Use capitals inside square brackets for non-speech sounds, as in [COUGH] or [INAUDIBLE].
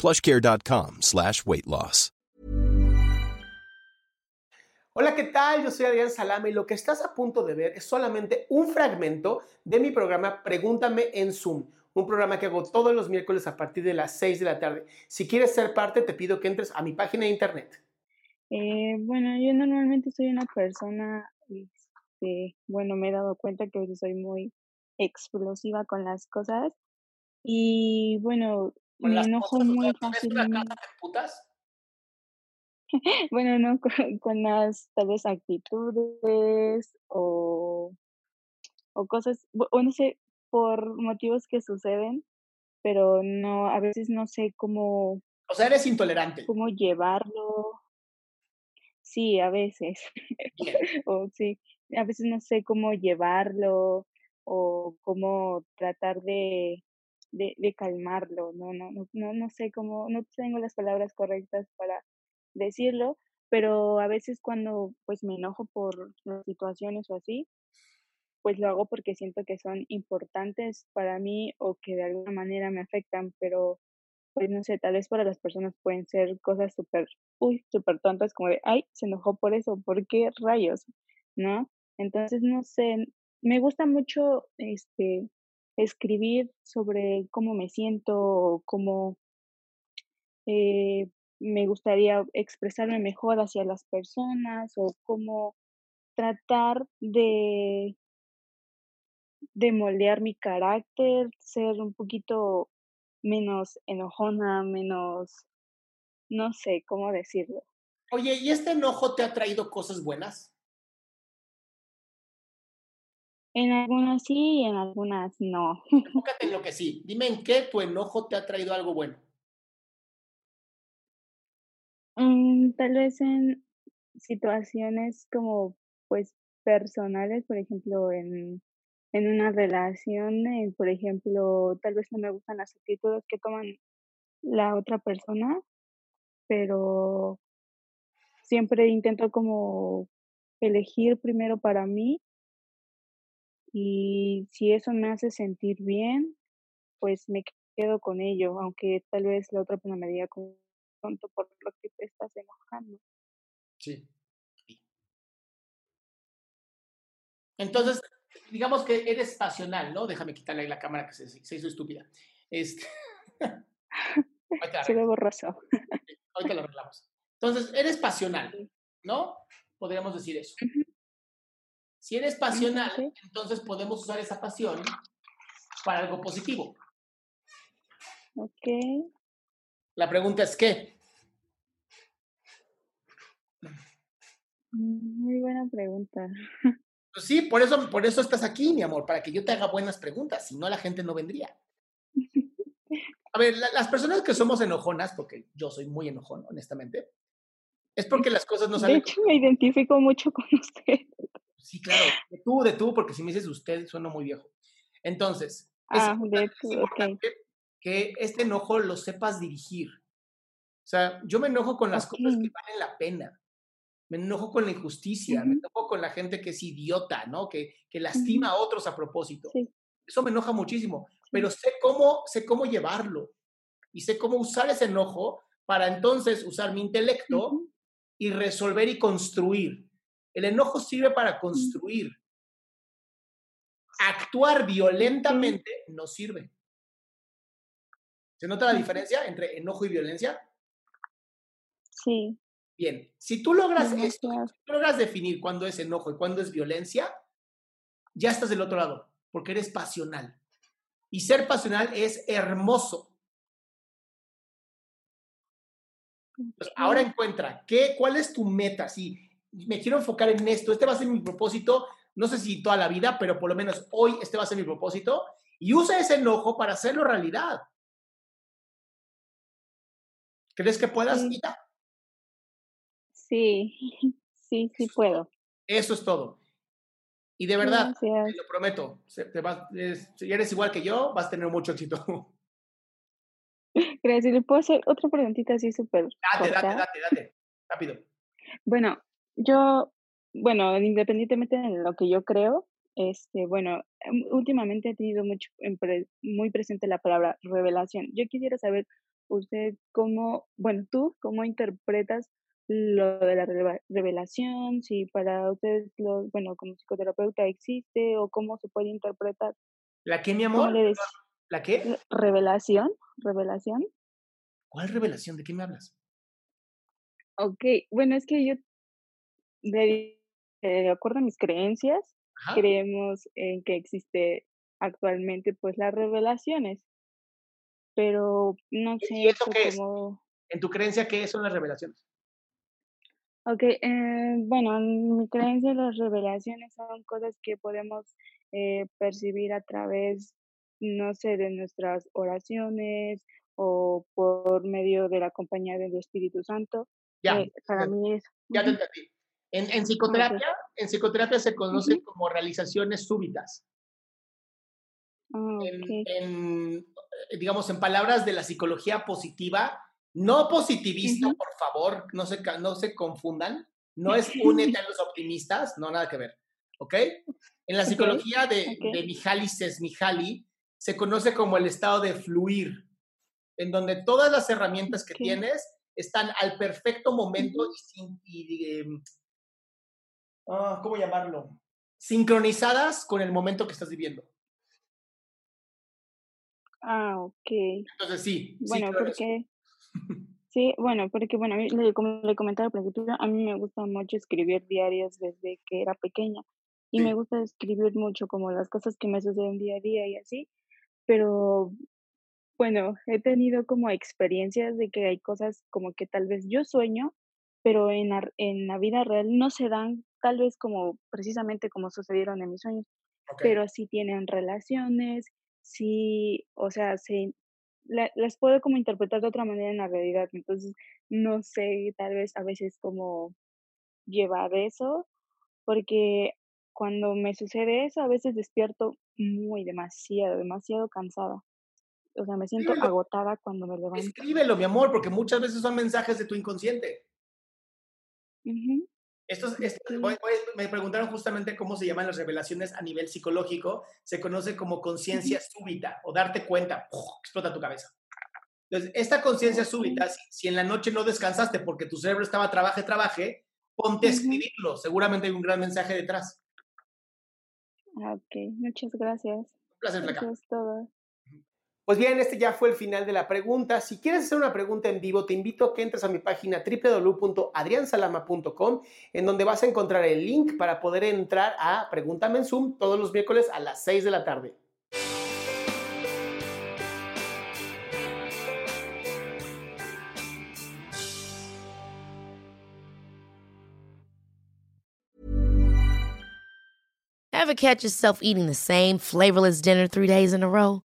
plushcare.com slash weight loss. Hola, ¿qué tal? Yo soy Adrián Salame y lo que estás a punto de ver es solamente un fragmento de mi programa Pregúntame en Zoom, un programa que hago todos los miércoles a partir de las 6 de la tarde. Si quieres ser parte, te pido que entres a mi página de internet. Eh, bueno, yo normalmente soy una persona, este, bueno, me he dado cuenta que soy muy explosiva con las cosas y bueno, Con me las enojo cosas, muy sea, ¿tienes una fácilmente. putas? [LAUGHS] Bueno, no, con, con las tal vez actitudes o, o cosas, o no sé, por motivos que suceden, pero no, a veces no sé cómo, O sea, eres intolerante. cómo llevarlo. Sí, a veces. Bien. [LAUGHS] O sí, a veces no sé cómo llevarlo o cómo tratar de, de, de calmarlo. No, no, no, no, sé cómo, no tengo las palabras correctas para decirlo, pero a veces cuando pues me enojo por las situaciones o así, pues lo hago porque siento que son importantes para mí o que de alguna manera me afectan, pero pues no sé, tal vez para las personas pueden ser cosas súper, uy, súper tontas, como de, ay, se enojó por eso, ¿por qué rayos? ¿No? Entonces, no sé, me gusta mucho, este, escribir sobre cómo me siento, cómo eh, me gustaría expresarme mejor hacia las personas, o cómo tratar de, de moldear mi carácter, ser un poquito menos enojona, menos, no sé cómo decirlo. Oye, ¿y este enojo te ha traído cosas buenas? En algunas sí y en algunas no. [LAUGHS] Enfócate en lo que sí. Dime en qué tu enojo te ha traído algo bueno. Mm, tal vez en situaciones como pues personales, por ejemplo, en, en una relación, eh, por ejemplo, tal vez no me gustan las actitudes que toman la otra persona, pero siempre intento como elegir primero para mí y si eso me hace sentir bien, pues me quedo con ello, aunque tal vez la otra persona me diga como tonto por lo que te estás enojando. Sí. Entonces, digamos que eres pasional, ¿no? Déjame quitarle ahí la cámara que se, se hizo estúpida. Este... [LAUGHS] Se ve borroso. ahorita lo arreglamos. Entonces, eres pasional. ¿no? Podríamos decir eso. Ujú, Si eres pasional, sí. entonces podemos usar esa pasión para algo positivo. Ok. La pregunta es ¿qué? Muy buena pregunta. Pues sí, por eso, por eso estás aquí, mi amor, para que yo te haga buenas preguntas, si no la gente no vendría. [LAUGHS] A ver, la- las personas que somos enojonas, porque yo soy muy enojón, honestamente, es porque las cosas no De salen hecho, me identifico mucho con [LAUGHS] usted. Sí, claro, de tú, de tú, porque si me dices usted, suena muy viejo. Entonces, es, Ah, importante, es que este enojo lo sepas dirigir. O sea, yo me enojo con las cosas que valen la pena. Me enojo con la injusticia, me enojo con la gente que es idiota, ¿no? Que, que lastima a otros a propósito. Sí, Eso me enoja muchísimo, sí. pero sé cómo, sé cómo llevarlo y sé cómo usar ese enojo para entonces usar mi intelecto y resolver y construir. El enojo sirve para construir. Actuar violentamente no sirve. ¿Se nota la diferencia entre enojo y violencia? Sí. Bien, si tú logras esto, logras definir cuándo es enojo y cuándo es violencia, ya estás del otro lado, porque eres pasional. Y ser pasional es hermoso. ahora encuentra, ¿qué, ¿cuál es tu meta? Si me quiero enfocar en esto, este va a ser mi propósito, no sé si toda la vida, pero por lo menos hoy este va a ser mi propósito, y usa ese enojo para hacerlo realidad. ¿Crees que puedas, Sí, [LAUGHS] sí, sí puedo. Eso es todo. Y de verdad, te lo prometo, te vas, si eres igual que yo, vas a tener mucho éxito. [LAUGHS] Gracias. ¿Le puedo hacer otra preguntita así súper Date, date, date, date. Rápido. Bueno, yo, bueno, independientemente de lo que yo creo, este, bueno, em, últimamente he tenido mucho, muy presente la palabra revelación. Yo quisiera saber usted cómo, bueno, tú, cómo interpretas lo de la revelación, si para ustedes, lo, bueno, como psicoterapeuta existe o cómo se puede interpretar. ¿La qué, mi amor? ¿La qué? Revelación, revelación. ¿Cuál revelación? ¿De qué me hablas? Ok, bueno, es que yo, de, de acuerdo a mis creencias, creemos en que existe actualmente pues las revelaciones, pero no sé. ¿Y eso qué es? ¿En tu creencia qué son las revelaciones? Ok, eh, bueno, en mi creencia las revelaciones son cosas que podemos eh, percibir a través, no sé, de nuestras oraciones o por medio de la compañía del Espíritu Santo. Ya, eh, para mí es... Ya te entendí. En, en psicoterapia, en psicoterapia se conocen como realizaciones súbitas. Ah, en, digamos, en palabras de la psicología positiva, no positivista, por favor, no se, no se confundan. No es únete [LAUGHS] a los optimistas, no, nada que ver. ¿Ok? En la psicología de, de Mihaly Csikszentmihalyi se conoce como el estado de fluir, en donde todas las herramientas que tienes están al perfecto momento y, em, ah, ¿cómo llamarlo? Sincronizadas con el momento que estás viviendo. Ah, ok. Entonces sí. Bueno, porque [LAUGHS] Sí, bueno, porque bueno, como le comentaba al principio, a mí me gusta mucho escribir diarios desde que era pequeña y me gusta escribir mucho como las cosas que me suceden día a día y así, pero bueno, he tenido como experiencias de que hay cosas como que tal vez yo sueño, pero en la, en la vida real no se dan tal vez como precisamente como sucedieron en mis sueños, pero sí tienen relaciones, sí, o sea, se, las puedo como interpretar de otra manera en la realidad. Entonces, no sé, tal vez a veces como llevar eso, porque cuando me sucede eso, a veces despierto muy demasiado, demasiado cansada. O sea, me siento agotada cuando me levanto. Escríbelo, mi amor, porque muchas veces son mensajes de tu inconsciente. Estos, me preguntaron justamente cómo se llaman las revelaciones a nivel psicológico. Se conoce como conciencia súbita o darte cuenta, explota tu cabeza. Entonces, esta conciencia súbita, si, en la noche no descansaste porque tu cerebro estaba trabaje, trabaje, ponte a escribirlo. Seguramente hay un gran mensaje detrás. Ah, ok, muchas gracias. Un placer, Flaca. Eso es todo. Pues bien, este ya fue el final de la pregunta. Si quieres hacer una pregunta en vivo, te invito a que entres a mi página www.adriansalama.com, en donde vas a encontrar el link para poder entrar a Pregúntame en Zoom todos los miércoles a las 6 de la tarde. Ever catch yourself eating the same flavorless dinner three days in a row?